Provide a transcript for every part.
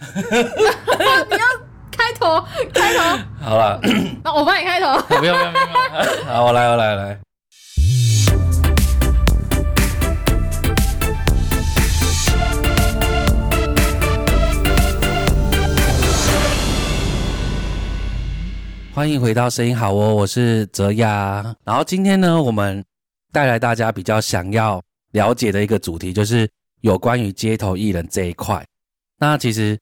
你要开头，开头，好了，那我帮你开头。不用不用不用，好，我来我来我来。欢迎回到声音好哦，我是泽雅。然后今天呢，我们带来大家比较想要了解的一个主题，就是有关于街头艺人这一块。那其实，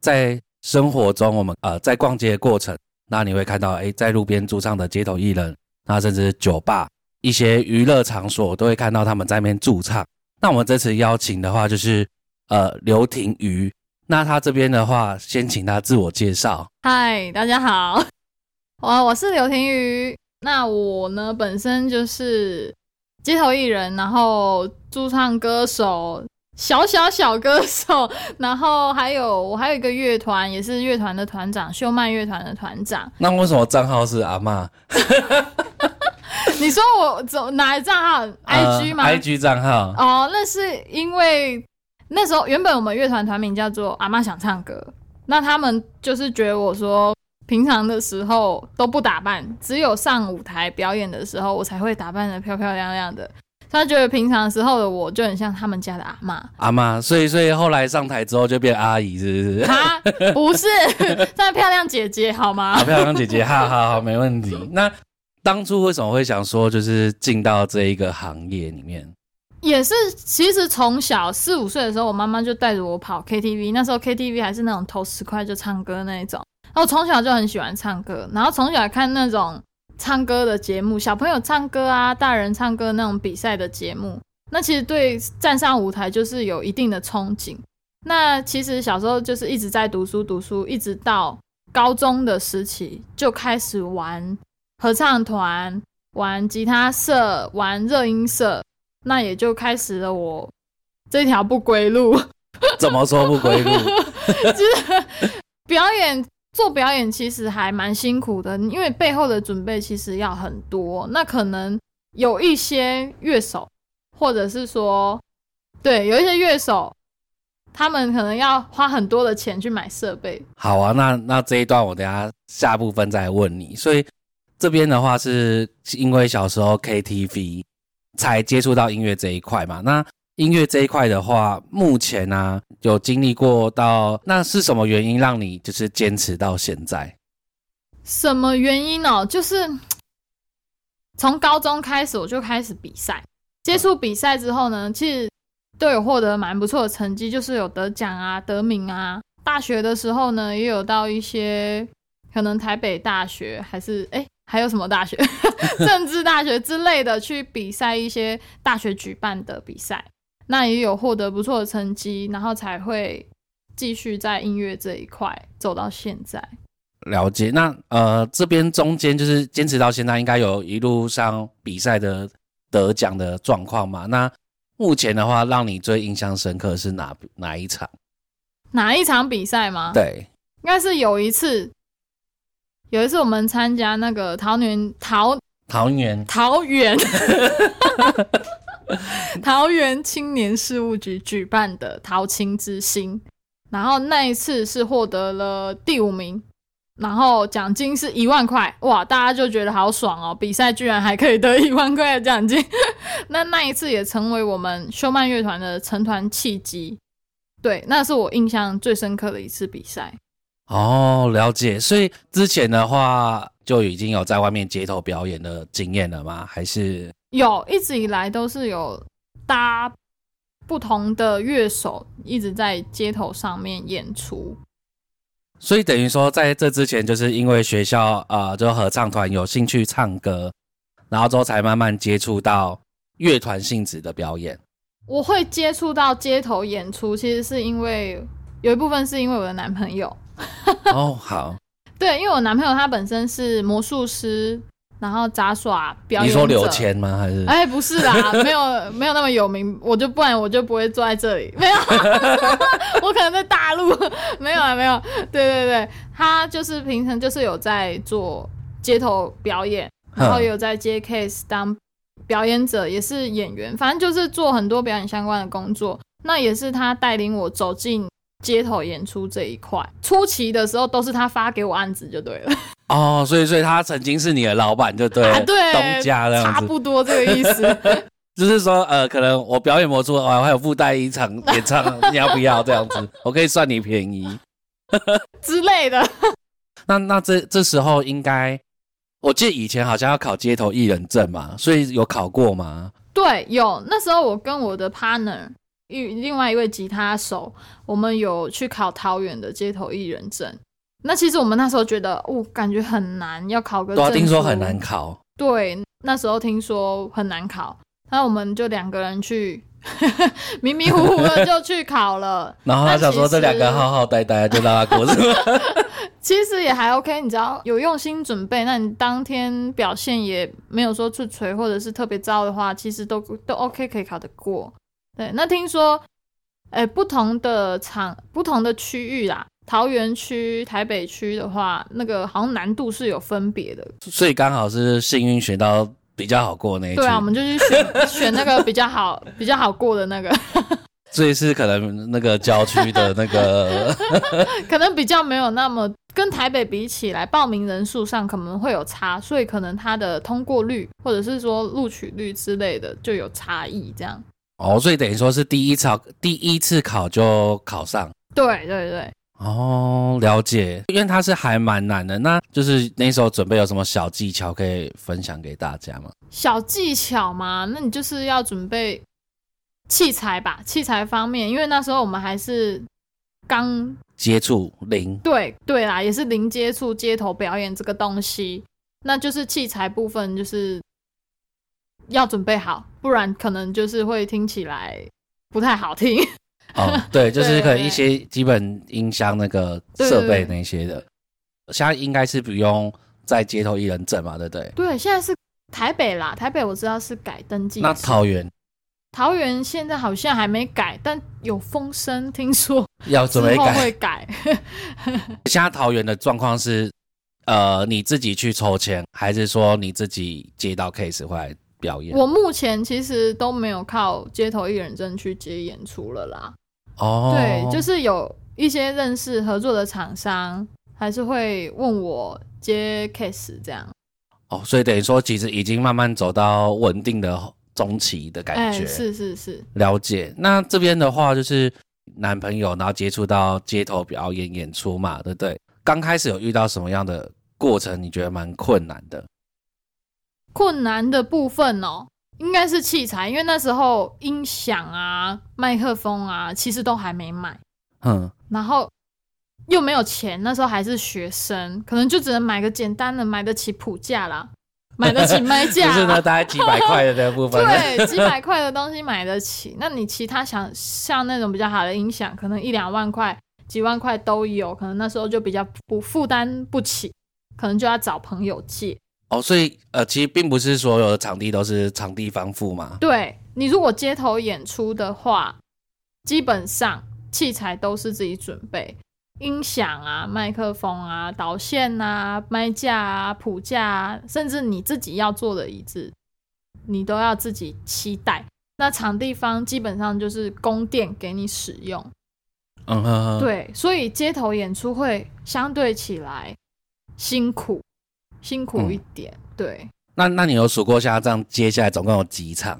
在生活中，我们呃在逛街的过程，那你会看到，哎，在路边驻唱的街头艺人，那甚至酒吧一些娱乐场所，都会看到他们在那边驻唱。那我们这次邀请的话，就是呃刘庭瑜。那他这边的话，先请他自我介绍。嗨，大家好。我我是刘庭瑜，那我呢本身就是街头艺人，然后驻唱歌手，小小小歌手，然后还有我还有一个乐团，也是乐团的团长，秀曼乐团的团长。那为什么账号是阿妈？你说我走哪一账号？IG 吗？IG 账号。哦，那是因为那时候原本我们乐团团名叫做阿妈想唱歌，那他们就是觉得我说。平常的时候都不打扮，只有上舞台表演的时候，我才会打扮的漂漂亮亮的。他觉得平常时候的我就很像他们家的阿妈。阿妈，所以所以后来上台之后就变阿姨，是不是？啊 不是，在漂亮姐姐好吗？好漂亮姐姐，好好好，没问题。那当初为什么会想说就是进到这一个行业里面？也是，其实从小四五岁的时候，我妈妈就带着我跑 KTV，那时候 KTV 还是那种投十块就唱歌那一种。然后从小就很喜欢唱歌，然后从小看那种唱歌的节目，小朋友唱歌啊，大人唱歌那种比赛的节目，那其实对站上舞台就是有一定的憧憬。那其实小时候就是一直在读书读书，一直到高中的时期就开始玩合唱团、玩吉他社、玩热音社，那也就开始了我这条不归路。怎么说不归路？就是表演。做表演其实还蛮辛苦的，因为背后的准备其实要很多。那可能有一些乐手，或者是说，对，有一些乐手，他们可能要花很多的钱去买设备。好啊，那那这一段我等下下部分再问你。所以这边的话是因为小时候 KTV 才接触到音乐这一块嘛？那音乐这一块的话，目前呢有经历过到，那是什么原因让你就是坚持到现在？什么原因哦？就是从高中开始我就开始比赛，接触比赛之后呢，其实都有获得蛮不错的成绩，就是有得奖啊、得名啊。大学的时候呢，也有到一些可能台北大学还是哎还有什么大学、政治大学之类的去比赛一些大学举办的比赛。那也有获得不错的成绩，然后才会继续在音乐这一块走到现在。了解，那呃这边中间就是坚持到现在，应该有一路上比赛的得奖的状况嘛？那目前的话，让你最印象深刻是哪哪一场？哪一场比赛吗？对，应该是有一次，有一次我们参加那个桃园桃桃园桃园。桃园青年事务局举办的桃青之星，然后那一次是获得了第五名，然后奖金是一万块，哇，大家就觉得好爽哦！比赛居然还可以得一万块的奖金，那那一次也成为我们修曼乐团的成团契机。对，那是我印象最深刻的一次比赛。哦，了解。所以之前的话就已经有在外面街头表演的经验了吗？还是？有，一直以来都是有搭不同的乐手，一直在街头上面演出。所以等于说，在这之前，就是因为学校啊，就合唱团有兴趣唱歌，然后之后才慢慢接触到乐团性质的表演。我会接触到街头演出，其实是因为有一部分是因为我的男朋友。哦，好。对，因为我男朋友他本身是魔术师。然后杂耍表演你说刘谦吗？还是？哎，不是啦，没有没有那么有名，我就不然我就不会坐在这里。没有，我可能在大陆。没有啊，没有。对对对，他就是平常就是有在做街头表演，然后有在接 case 当表演者，也是演员，反正就是做很多表演相关的工作。那也是他带领我走进街头演出这一块。初期的时候都是他发给我案子就对了，哦，所以所以他曾经是你的老板，就对了，啊对，东家这样子。差不多这个意思。就是说，呃，可能我表演魔术，哦，还有附带一场演唱，你要不要这样子？我可以算你便宜。之类的。那那这这时候应该，我记得以前好像要考街头艺人证嘛，所以有考过吗？对，有那时候我跟我的 partner 一另外一位吉他手，我们有去考桃园的街头艺人证。那其实我们那时候觉得，哦，感觉很难，要考个证书听说很难。考。对，那时候听说很难考，那我们就两个人去，迷迷糊糊的就去考了。然后他想说这两个好好呆呆，就让他过是吗？其实也还 OK，你只要有用心准备，那你当天表现也没有说出锤或者是特别糟的话，其实都都 OK，可以考得过。对，那听说，哎，不同的场、不同的区域啦，桃园区、台北区的话，那个好像难度是有分别的。所以刚好是幸运选到比较好过那一句。对啊，我们就去选 选那个比较好、比较好过的那个，所以是可能那个郊区的那个 可能比较没有那么跟台北比起来，报名人数上可能会有差，所以可能它的通过率或者是说录取率之类的就有差异。这样，哦，所以等于说是第一次考第一次考就考上。对对对，哦，了解，因为它是还蛮难的。那就是那时候准备有什么小技巧可以分享给大家吗？小技巧嘛，那你就是要准备器材吧，器材方面，因为那时候我们还是刚接触零，对对啦，也是零接触街头表演这个东西，那就是器材部分就是要准备好，不然可能就是会听起来不太好听。哦，对，就是可能一些基本音箱那个设备那些的，现在应该是不用在街头艺人证嘛，对不对？对，现在是台北啦，台北我知道是改登记，那桃园桃园现在好像还没改，但有风声听说要准备改。会改。现在桃园的状况是，呃，你自己去抽签，还是说你自己接到 case 回来表演？我目前其实都没有靠街头艺人证去接演出了啦。哦，对，就是有一些认识合作的厂商，还是会问我接 case 这样。哦，所以等于说其实已经慢慢走到稳定的中期的感哎，觉。是是是，了解。那这边的话就是男朋友，然后接触到街头表演演出嘛，对不对？刚开始有遇到什么样的过程？你觉得蛮困难的？困难的部分哦，应该是器材，因为那时候音响啊、麦克风啊，其实都还没买，嗯，然后又没有钱，那时候还是学生，可能就只能买个简单的，买得起谱架啦，买得起麦架啦，就是呢，大概几百块的那部分。对，几百块的东西买得起，那你其他想像那种比较好的音响，可能一两万块、几万块都有，可能那时候就比较不负担不起，可能就要找朋友借。哦，所以呃，其实并不是所有的场地都是场地方付嘛。对你如果街头演出的话，基本上器材都是自己准备，音响啊、麦克风啊、导线啊、麦架啊、谱架啊，甚至你自己要做的椅子，你都要自己期待。那场地方基本上就是供电给你使用，嗯哼哼，对，所以街头演出会相对起来辛苦，辛苦一点。对，那那你有数过下这样接下来总共有几场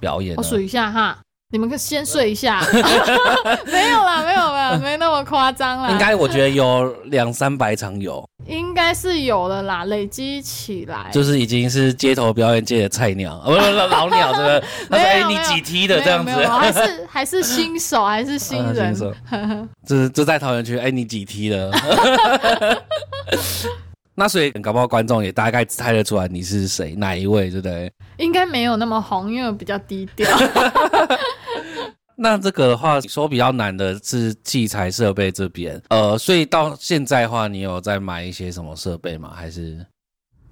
表演？我数一下哈，你们可先睡一下。没有啦，没有啦，没那么夸张啦。应该我觉得有两三百场有，应该是有的啦，累积起来。就是已经是街头表演界的菜鸟，呃 不不不老鸟，这个他说哎你没有没有几梯的这样子没有没有还是还是新手，还是新嗯人。新手这这在桃园区，哎你几梯的？那所以搞不好观众也大概猜得出来你是谁，哪一位，对不对？应该没有那么红，因为我比较低调。那这个的话，说比较难的是器材设备这边，呃，所以到现在的话，你有在买一些什么设备吗？还是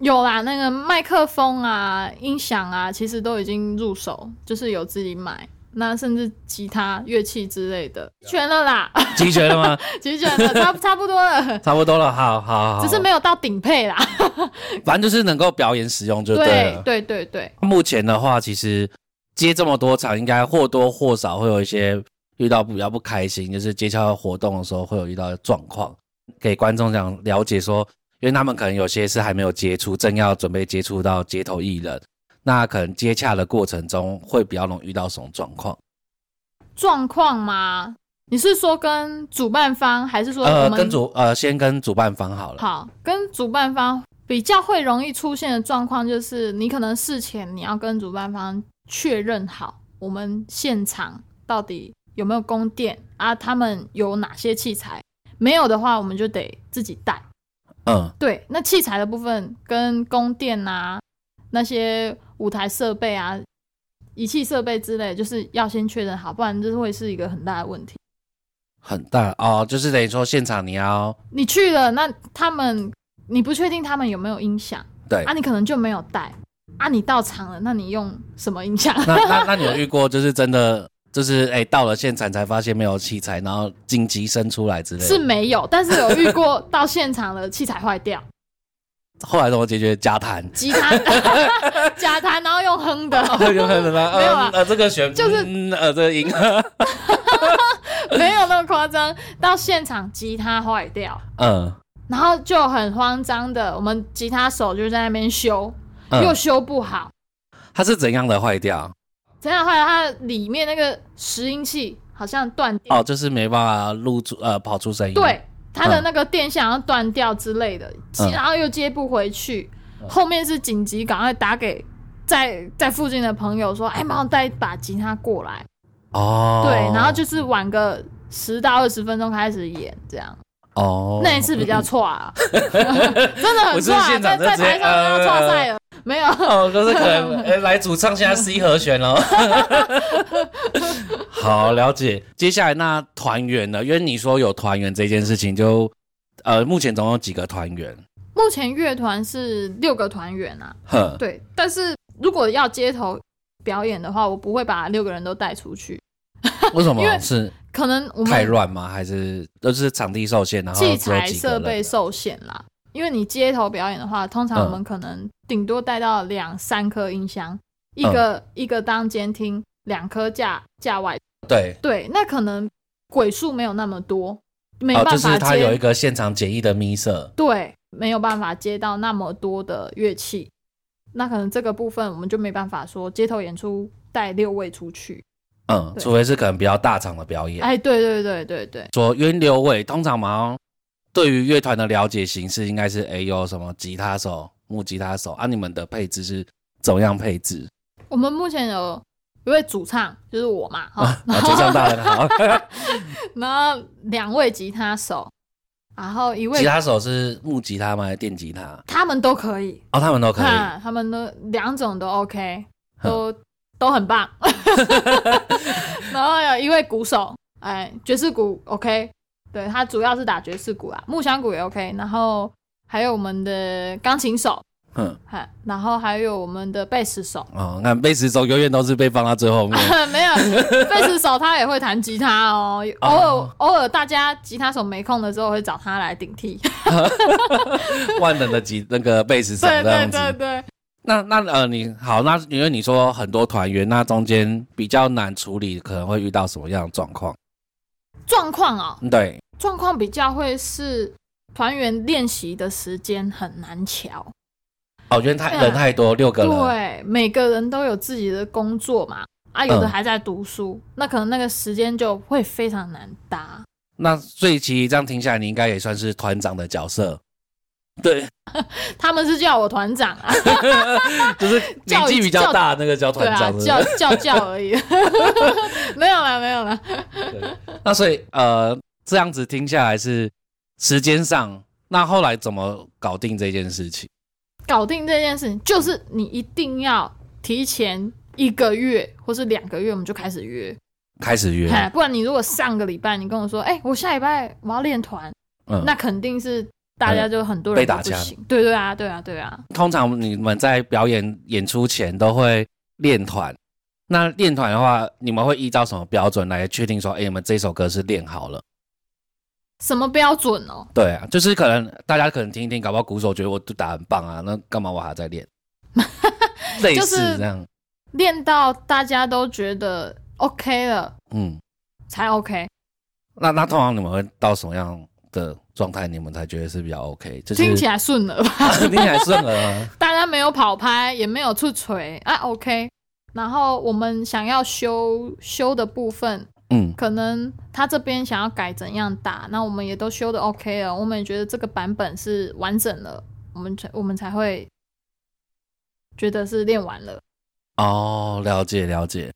有啦，那个麦克风啊、音响啊，其实都已经入手，就是有自己买。那甚至吉他、乐器之类的，全了啦，集全了吗？齐全了，差差不多了，差不多了，好好好，只是没有到顶配啦。反正就是能够表演使用就对了。对对对，目前的话，其实接这么多场，应该或多或少会有一些遇到比较不开心，就是接洽活动的时候会有遇到的状况，给观众讲了解说，因为他们可能有些是还没有接触，正要准备接触到街头艺人，那可能接洽的过程中会比较容易遇到什么状况？状况吗？你是说跟主办方，还是说我呃，们跟主呃先跟主办方好了。好，跟主办方比较会容易出现的状况，就是你可能事前你要跟主办方确认好，我们现场到底有没有供电啊，他们有哪些器材，没有的话，我们就得自己带。嗯，对，那器材的部分跟供电啊，那些舞台设备啊、仪器设备之类，就是要先确认好，不然这会是一个很大的问题。很大哦，就是等于说现场你要你去了，那他们你不确定他们有没有音响对啊，你可能就没有带啊，你到场了，那你用什么音响？那那那你有遇过就是真的就是哎、到了现场才发现没有器材，然后紧急生出来之类的。是没有，但是有遇过到现场了器材坏掉，后来怎么解决？加弹。吉他假弹，然后用哼的，有可能啊，没有啊呃，这个旋就是嗯呃这个音，没有那么夸张。到现场吉他坏掉，嗯然后就很慌张的，我们吉他手就在那边修，又嗯，修不好，它是怎样的坏掉？怎样坏掉？它里面那个拾音器好像断掉，哦，就是没办法录出呃跑出声音。对，它的嗯。那个电线好像断掉之类的，嗯。然后又接不回去，后面是紧急赶快打给在在附近的朋友说，哎，帮我带一把吉他过来。哦，对，然后就是晚个十到二十分钟开始演，这样。哦，那一次比较错啊，真的很错啊，在在台上要错赛了，没有。哦，就是可能呃来主唱现在 C 和弦哦。好，了解。接下来那团员呢？因为你说有团员这件事情就，呃，目前总共有几个团员？目前乐团是六个团员啊，哼，对，但是如果要街头表演的话，我不会把六个人都带出去，为什 因为么是可能我们太乱吗？还是都是场地受限，然后器材设备受限啦。因为你街头表演的话，通常我们可能顶多带到两三颗音箱，一个一个当监听，两颗架架外。对，对，那可能鬼数没有那么多，没哦，办法就是它有一接。个现场简易的咪色。对，没有办法接到那么多的乐器，那可能这个部分我们就没办法说街头演出带六位出去。嗯，除非是可能比较大场的表演。哎，对对对对对，说约六位，通常嘛，对于乐团的了解形式应该是，哎，有什么吉他手、木吉他手啊？你们的配置是怎么样配置？我们目前有一位主唱，就是我嘛，哈、啊，主唱大人好，然后两位吉他手，然后一位吉他手是木吉他吗？还是电吉他？他们都可以，哦，他们都可以。看他们都两种都 OK，都都很棒。然后有一位鼓手，哎，爵士鼓 OK，对他主要是打爵士鼓啊，木箱鼓也 OK，然后还有我们的钢琴手，嗯，哈，然后还有我们的贝斯手，哦，那贝斯手永远都是被放到最后面。没有贝斯手他也会弹吉他哦，偶尔偶尔大家吉他手没空的时候会找他来顶替 万能的吉那个贝斯手对对。对对。那那呃，你好，那因为你说很多团员，那中间比较难处理，可能会遇到什么样的状况？状况哦，对，状况比较会是团员练习的时间很难调，哦，因为太人太多，六个人。对，每个人都有自己的工作嘛，啊，有的嗯还在读书，那可能那个时间就会非常难搭。那所以其实这样听下来，你应该也算是团长的角色。对，他们是叫我团长啊，就是年纪比较大那个叫团长，，叫叫叫而已，没有啦，没有啦。那所以呃，这样子听下来是时间上，那后来怎么搞定这件事情？搞定这件事情，就是你一定要提前一个月或是两个月，我们就开始约，开始约，哎，不然你如果上个礼拜你跟我说，哎、我下礼拜我要练团，嗯，那肯定是大家就很多被打枪人都不行。对对啊，对啊，对啊。通常你们在表演演出前都会练团。那练团的话，你们会依照什么标准来确定说，哎、你们这首歌是练好了？什么标准哦？对啊，就是可能大家可能听一听，搞不好鼓手觉得我都打很棒啊，那干嘛我还在练？类似就是这样，练到大家都觉得 OK 了，嗯，才 OK。那那通常你们会到什么样的状态，你们才觉得是比较 OK？就是听起来顺了吧？听起来顺了啊。大家没有跑拍，也没有出锤啊，OK。然后我们想要修修的部分，嗯，可能他这边想要改怎样打，那我们也都修的 OK 了，我们也觉得这个版本是完整了，我们才我们才会觉得是练完了。哦，了解了解。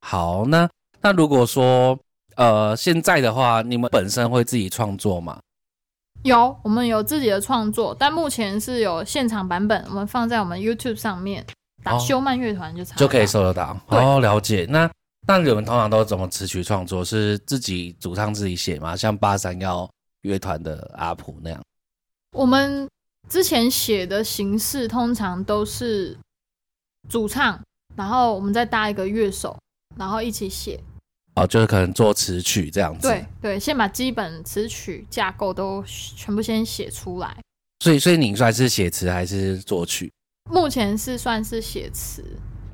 好，那那如果说呃现在的话，你们本身会自己创作吗？有，我们有自己的创作，但目前是有现场版本，我们放在我们 YouTube 上面，打哦修曼乐团就查就可以搜得到。对哦，了解。那那你们通常都怎么词曲创作？是自己主唱自己写吗？像八三幺乐团的阿普那样？我们之前写的形式通常都是主唱，然后我们再搭一个乐手，然后一起写。哦，就是可能做词曲这样子。对对，先把基本词曲架构都全部先写出来。所以所以你算是写词还是作曲？目前是算是写词，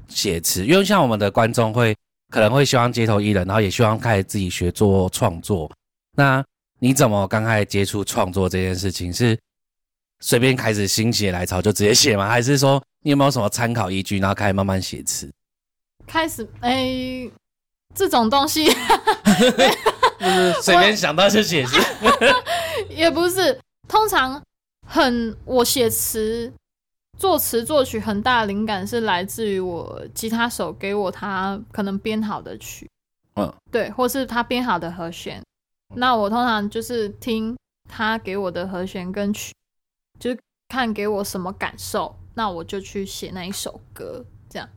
写词，因为像我们的观众会可能会希望街头艺人，然后也希望开始自己学做创作。那你怎么刚开始接触创作这件事情？是随便开始心血来潮就直接写吗？还是说你有没有什么参考依据，然后开始慢慢写词？开始哎，这种东西就是随便想到就写词。也不是，通常很我写词、作词、作曲很大的灵感是来自于我吉他手给我他可能编好的曲，嗯，对，或是他编好的和弦。那我通常就是听他给我的和弦跟曲，就是看给我什么感受，那我就去写那一首歌，这样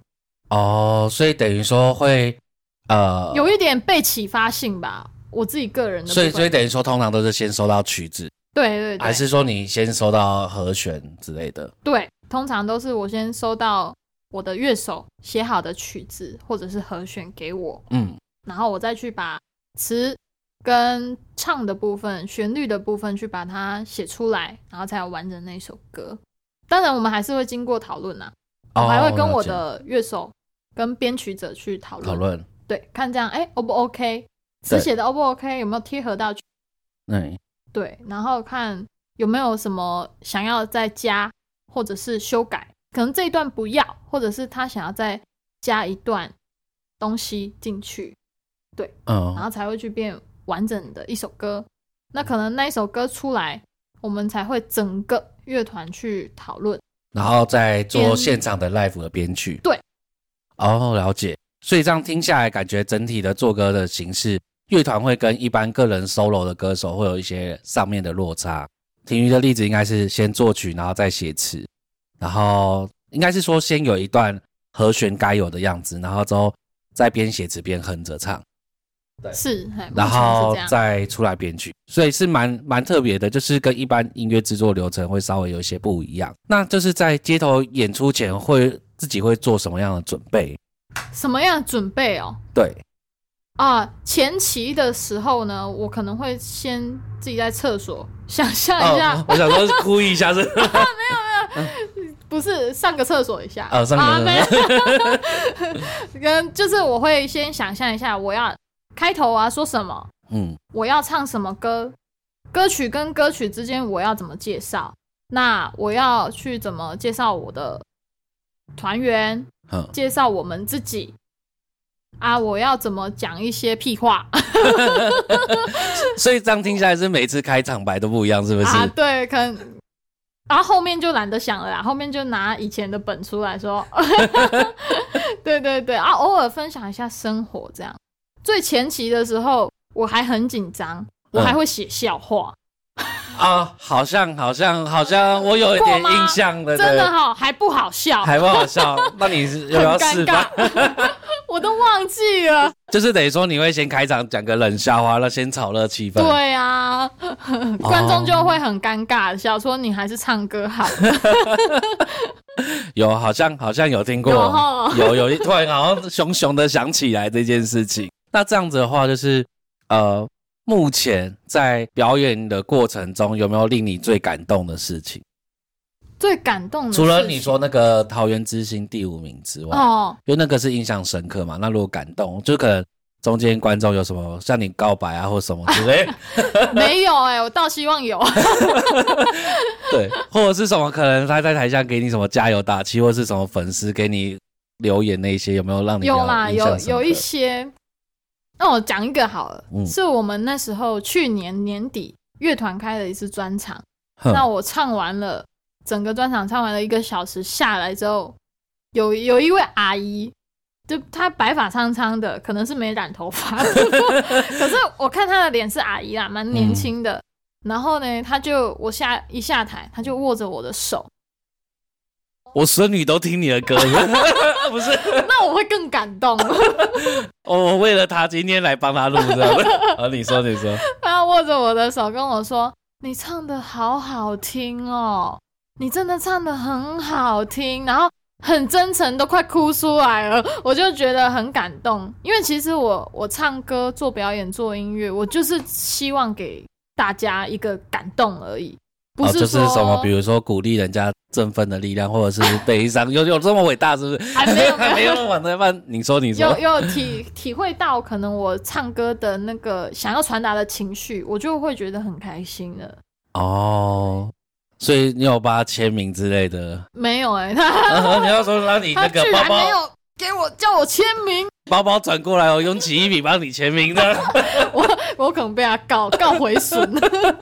哦，所以等于说会呃，有一点被启发性吧。我自己个人的，所以所以等于说通常都是先收到曲子，对对对，还是说你先收到和弦之类的？对，通常都是我先收到我的乐手写好的曲子或者是和弦给我，嗯，然后我再去把词跟唱的部分、旋律的部分去把它写出来，然后才有完整那首歌。当然，我们还是会经过讨论呐，我还会跟我的乐手跟编曲者去讨论，讨论，对，看这样哎 O 不 OK，词写的 O 不 OK，有没有贴合到曲嗯，对，然后看有没有什么想要再加或者是修改，可能这一段不要，或者是他想要再加一段东西进去，对嗯，然后才会去变完整的一首歌。那可能那一首歌出来，我们才会整个乐团去讨论。然后再做现场的 live 的编曲。对，哦，了解。所以这样听下来，感觉整体的做歌的形式，乐团会跟一般个人 solo 的歌手会有一些上面的落差。婷瑜的例子应该是先作曲，然后再写词，然后应该是说先有一段和弦该有的样子，然后之后再边写词边哼着唱。对是，嘿然后。再出来编曲，所以是蛮蛮特别的，就是跟一般音乐制作流程会稍微有一些不一样。那就是在街头演出前会自己会做什么样的准备？什么样的准备哦？对，啊，前期的时候呢，我可能会先自己在厕所 想象一下，哦，我想说故意一下是，没有没有 不是上个厕所一下，哦上个啊厕所。没有，跟就是我会先想象一下，我要开头啊说什么，嗯，我要唱什么歌，歌曲跟歌曲之间我要怎么介绍，那我要去怎么介绍我的团员，哼，介绍我们自己。啊！我要怎么讲一些屁话 所以这样听下来是每次开场白都不一样，是不是？啊？对，可能，然后后面就懒得想了啦，后面就拿以前的本出来说，对对对，啊，偶尔分享一下生活这样。最前期的时候，我还很紧张，我还会写笑话，啊，好像好像好像我有一点印象的，真的对哈，还不好笑，还不好笑。那你是要不要很尴示范？尬，我都忘记了。就是等于说你会先开场讲个冷笑话，那先炒热气氛。对啊，观众就会很尴尬，想说你还是唱歌好。有，好像好像有听过，有有一突然好像熊熊的想起来这件事情。那这样子的话，就是呃，目前在表演的过程中，有没有令你最感动的事情？最感动的，除了你说那个桃园之星第五名之外，哦，因为那个是印象深刻嘛。那如果感动，就可能中间观众有什么向你告白啊，或什么之类，没有哎、我倒希望有。对，或者是什么可能他在台下给你什么加油打气，或者是什么粉丝给你留言那些，有没有让你有有一些。那我讲一个好了，嗯是我们那时候去年年底乐团开了一次专场，哼那我唱完了整个专场，唱完了一个小时下来之后，有有一位阿姨，就她白发苍苍的，可能是没染头发，可是我看她的脸是阿姨啦，蛮年轻的。然后呢，她就我下一下台，她就握着我的手，我孙女都听你的歌，不是？那我会更感动。我为了他今天来帮他录的。啊，你说，你说，他握着我的手跟我说：“你唱的好好听哦，你真的唱的很好听。”然后很真诚，都快哭出来了。我就觉得很感动，因为其实我我唱歌、做表演、做音乐，我就是希望给大家一个感动而已，不哦，就是说、什么，比如说鼓励人家振奋的力量，或者是 悲伤，有有这么伟大，是不是？还没有 没有没有往那半，你说，你说有，有体体会到可能我唱歌的那个想要传达的情绪，我就会觉得很开心了。哦，所以你有帮他签名之类的。没有哎、他 你要说让你那个包包然没有给我叫我签名。包包转过来，我用起一笔帮你签名的。我我可能被他告告回损。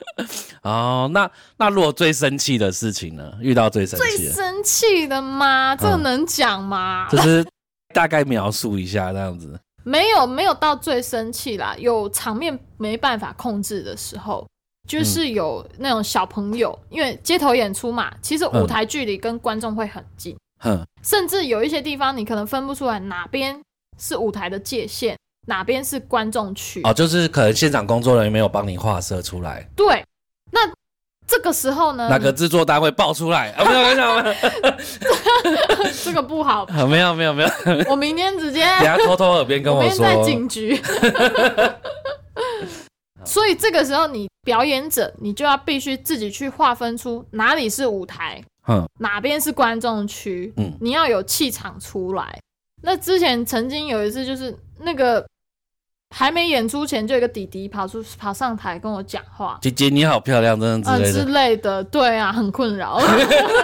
哦，那那如果最生气的事情呢？遇到最生最气最，生气的吗？这个能讲吗？就是大概描述一下这样子。没有没有到最生气啦，有场面没办法控制的时候，就是有那种小朋友，因为街头演出嘛，其实舞台距离跟观众会很近，哼，甚至有一些地方你可能分不出来哪边是舞台的界限，哪边是观众区。哦，就是可能现场工作人员没有帮你画设出来，对，那这个时候呢，哪个制作单位爆出来？啊，没有，没有，没有这个不好，啊，没有，没有，没有，等 我明天直接下偷偷耳边跟我说，在警局。所以这个时候，你表演者，你就要必须自己去划分出哪里是舞台，嗯，哪边是观众区，嗯你要有气场出来。那之前曾经有一次，就是那个还没演出前，就有一个弟弟跑出跑上台跟我讲话，姐姐你好漂亮，真的嗯之之类的。类的，对啊，很困扰。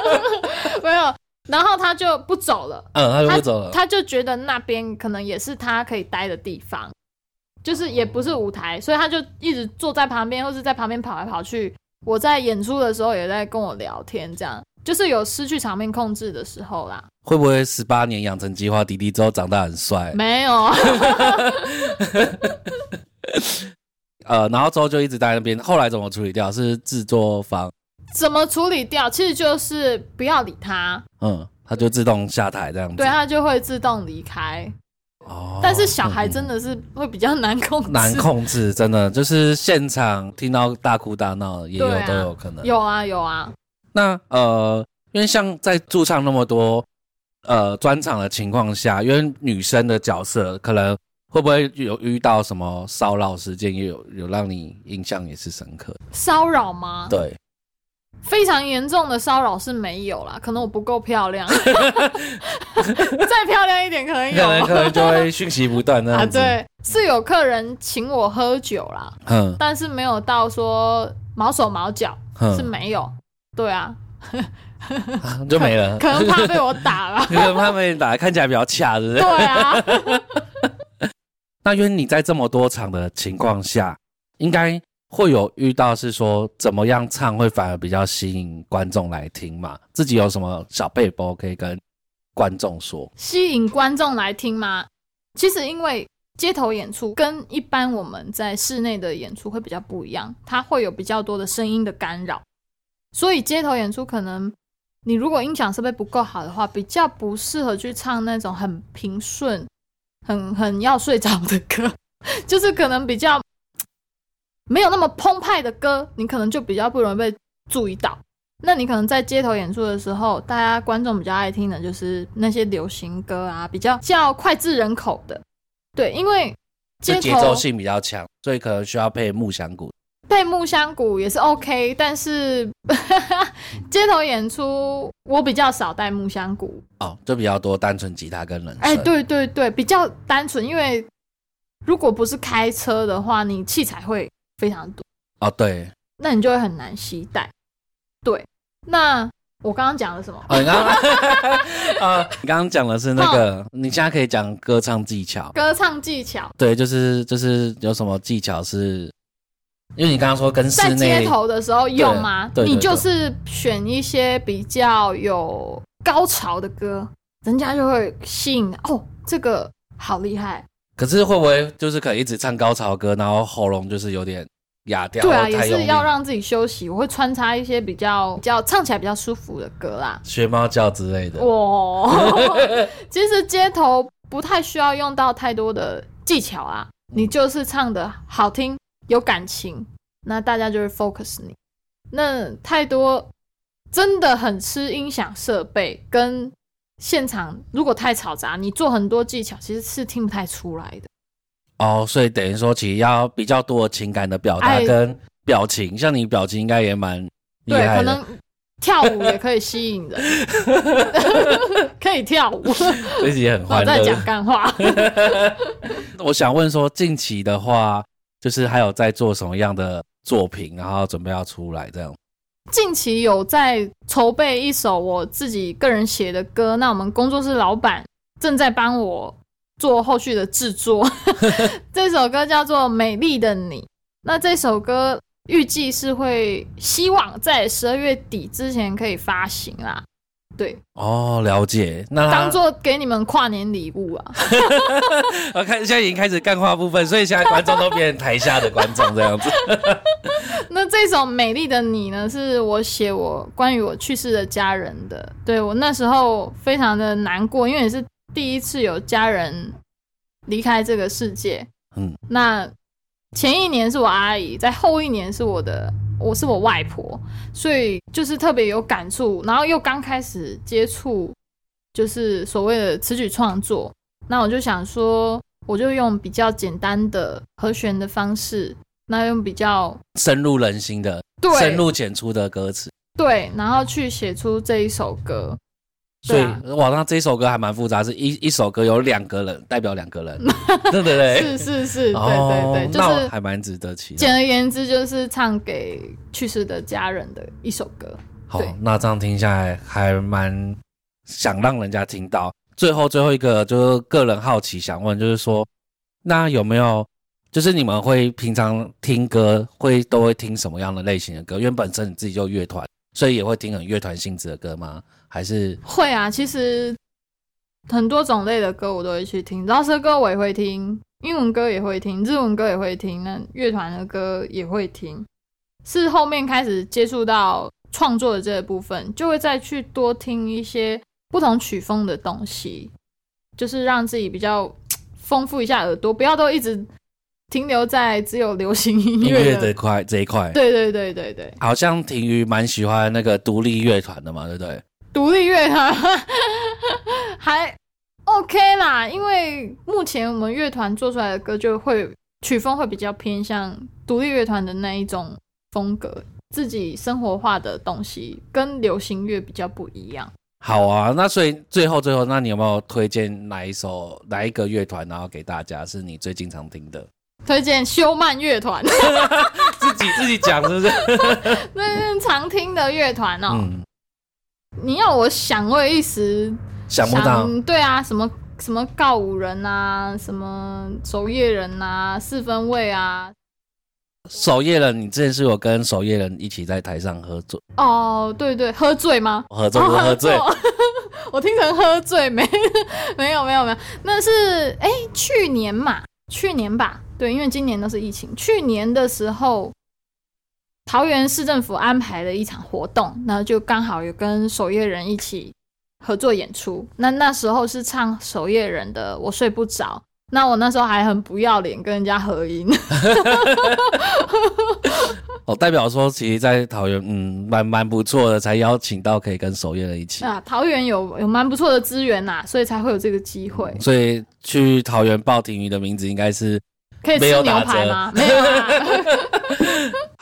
没有，然后他就不走了。嗯，他就不走了。他就觉得那边可能也是他可以待的地方，就是也不是舞台，所以他就一直坐在旁边，或是在旁边跑来跑去。我在演出的时候也在跟我聊天，这样就是有失去场面控制的时候啦。会不会十八年养成计划，弟弟之后长大很帅？没有，呃，然后之后就一直在那边。后来怎么处理掉？是制作方，怎么处理掉？其实就是不要理他，嗯，他就自动下台这样子。对他就会自动离开。哦，但是小孩嗯真的是会比较难控制，难控制，真的就是现场听到大哭大闹也有、啊都有可能。有啊有啊，那呃，因为像在驻唱那么多呃专场的情况下，因为女生的角色可能会不会有遇到什么骚扰事件，也有有让你印象也是深刻？骚扰吗？对，非常严重的骚扰是没有啦，可能我不够漂亮 再漂亮一点可能可能有可能就会讯息不断那啊。样子。，对，是有客人请我喝酒啦，嗯但是没有到说毛手毛脚，是嗯，没有。对啊，就没了。可能怕被我打了。可能他们打看起来比较恰，是不是？对啊，那因为你在这么多场的情况下，应该会有遇到是说怎么样唱会反而比较吸引观众来听嘛？自己有什么小背包可以跟观众说？吸引观众来听吗？其实因为街头演出跟一般我们在室内的演出会比较不一样，它会有比较多的声音的干扰，所以街头演出可能你如果音响设备不够好的话，比较不适合去唱那种很平顺、很很要睡着的歌，就是可能比较没有那么澎湃的歌，你可能就比较不容易被注意到。那你可能在街头演出的时候，大家观众比较爱听的就是那些流行歌啊，比较较脍炙人口的。对，因为节奏性比较强，所以可能需要配木响鼓。配木香鼓也是 OK，但是 街头演出我比较少带木香鼓。哦，就比较多单纯吉他跟人声。哎，，对对对，比较单纯，因为如果不是开车的话，你器材会非常多，哦，对，那你就会很难携带。对，那我刚刚讲了什么？哦，你刚刚啊，你刚刚讲的是那个，你现在可以讲歌唱技巧，歌唱技巧，对，就是就是有什么技巧是，因为你刚刚说跟在室内街头的时候用吗？对对对你就是选一些比较有高潮的歌，人家就会吸引哦，这个好厉害。可是会不会就是可以一直唱高潮歌，然后喉咙就是有点哑掉？对啊，也或太用力是要让自己休息。我会穿插一些比较比较唱起来比较舒服的歌啦。学猫叫之类的。哇，其实街头不太需要用到太多的技巧啊，你就是唱的好听有感情，那大家就会 focus 你。那太多真的很吃音响设备跟现场，如果太嘈杂，你做很多技巧其实是听不太出来的。哦，所以等于说，其实要比较多的情感的表达哎跟表情，像你表情应该也蛮厉对，害的。可能跳舞也可以吸引人，可以跳舞。这集也很我欢乐在讲。干话。我想问说，近期的话，就是还有在做什么样的作品，然后准备要出来这样？近期有在筹备一首我自己个人写的歌，那我们工作室老板正在帮我做后续的制作。这首歌叫做《美丽的你》，那这首歌预计是会希望在十二月底之前可以发行啦。对，哦，了解。那他当做给你们跨年礼物啊！我 看现在已经开始干话部分，所以现在观众都变成台下的观众这样子。那这首《美丽的你》呢，是我写我关于我去世的家人的。对我那时候非常的难过，因为也是第一次有家人离开这个世界。嗯，那前一年是我阿姨，在后一年是我的，我是我外婆，所以就是特别有感触。然后又刚开始接触，就是所谓的词曲创作，那我就想说，我就用比较简单的和弦的方式，那用比较深入人心的、对深入浅出的歌词。对，然后去写出这一首歌。所以对啊哇，那这首歌还蛮复杂，是一一首歌有两个人代表两个人，对 对对，是是是，对哦对对，就是那还蛮值得期待。简而言之，就是唱给去世的家人的一首歌。好，那这样听下来还蛮想让人家听到。最后最后一个就是个人好奇想问，就是说，那有没有就是你们会平常听歌会都会听什么样的类型的歌？因为本身你自己就乐团，所以也会听很乐团性质的歌吗？还是会啊，其实很多种类的歌我都会去听，饶舌歌我也会听，英文歌也会听，日文歌也会听，那乐团的歌也会听。是后面开始接触到创作的这个部分，就会再去多听一些不同曲风的东西，就是让自己比较丰富一下耳朵，不要都一直停留在只有流行音音乐的。乐这块这一块？对对对对对，好像婷瑜蛮喜欢那个独立乐团的嘛，对不对？独立乐团 还 OK 啦，因为目前我们乐团做出来的歌就会曲风会比较偏向独立乐团的那一种风格，自己生活化的东西跟流行乐比较不一样。好啊，那所以最后最后，那你有没有推荐哪一首哪一个乐团，然后给大家是你最经常听的？推荐休曼乐团，自己自己讲是不是？那是常听的乐团哦。嗯，你要我想，我也一时想不到。对啊，什么什么告五人啊，什么守夜人啊，四分卫啊，守夜人，你之前是有跟守夜人一起在台上喝醉哦，对对，喝醉吗？喝醉不喝醉？哦 我听成喝醉没？没有没有没有，那是哎去年嘛，去年吧，对，因为今年都是疫情。去年的时候，桃园市政府安排了一场活动，那就刚好有跟守夜人一起合作演出。那那时候是唱守夜人的《我睡不着》，那我那时候还很不要脸跟人家合音。哦，代表说其实，在桃园，嗯，蛮蛮不错的，才邀请到可以跟守夜人一起。啊，桃园有有蛮不错的资源呐，所以才会有这个机会。所以去桃园报亭鱼的名字应该是可以吃牛排吗？没有啊。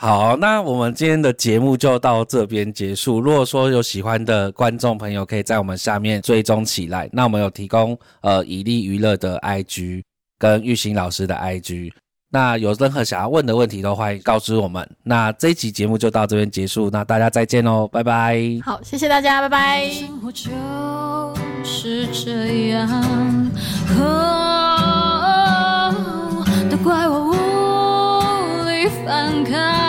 好。那我们今天的节目就到这边结束。如果说有喜欢的观众朋友，可以在我们下面追踪起来。那我们有提供呃以利娱乐的 IG，跟玉兴老师的 IG。那有任何想要问的问题，都欢迎告知我们。那这一集节目就到这边结束，那大家再见喽，拜拜。好，谢谢大家，拜拜。生活就是这样，都怪我无力反抗，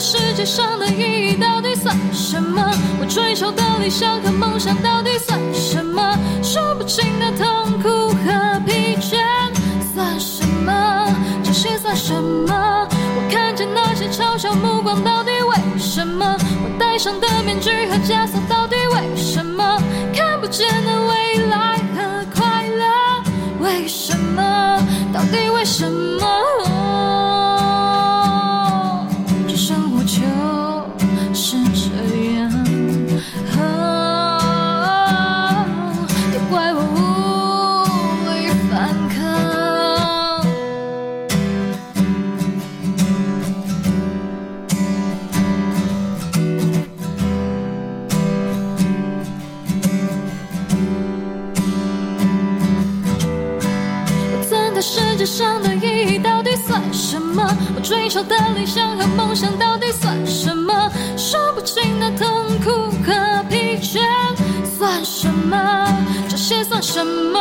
世界上的意义到底算什么？我追求的理想和梦想到底算什么？说不清的痛苦和疲倦算什么？这些算什么？我看见那些嘲笑目光到底为什么？我戴上的面具和枷锁到底为什么？看不见的未来和快乐，为什么？到底为什么？我追求的理想和梦想到底算什么？说不清的痛苦和疲倦算什么？这些算什么？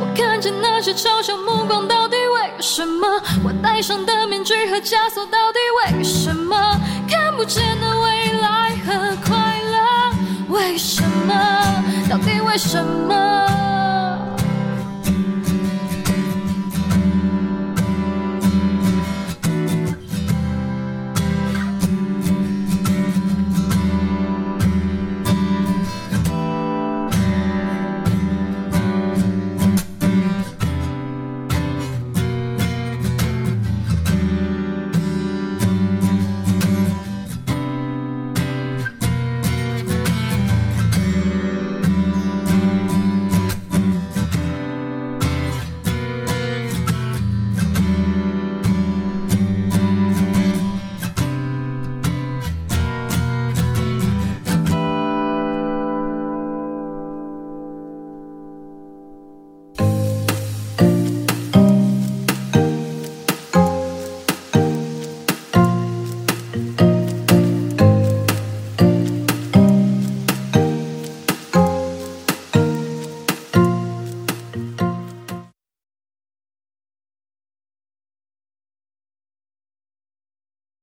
我看见那些嘲笑目光到底为什么？我戴上的面具和枷锁到底为什么？看不见的未来和快乐，为什么？到底为什么？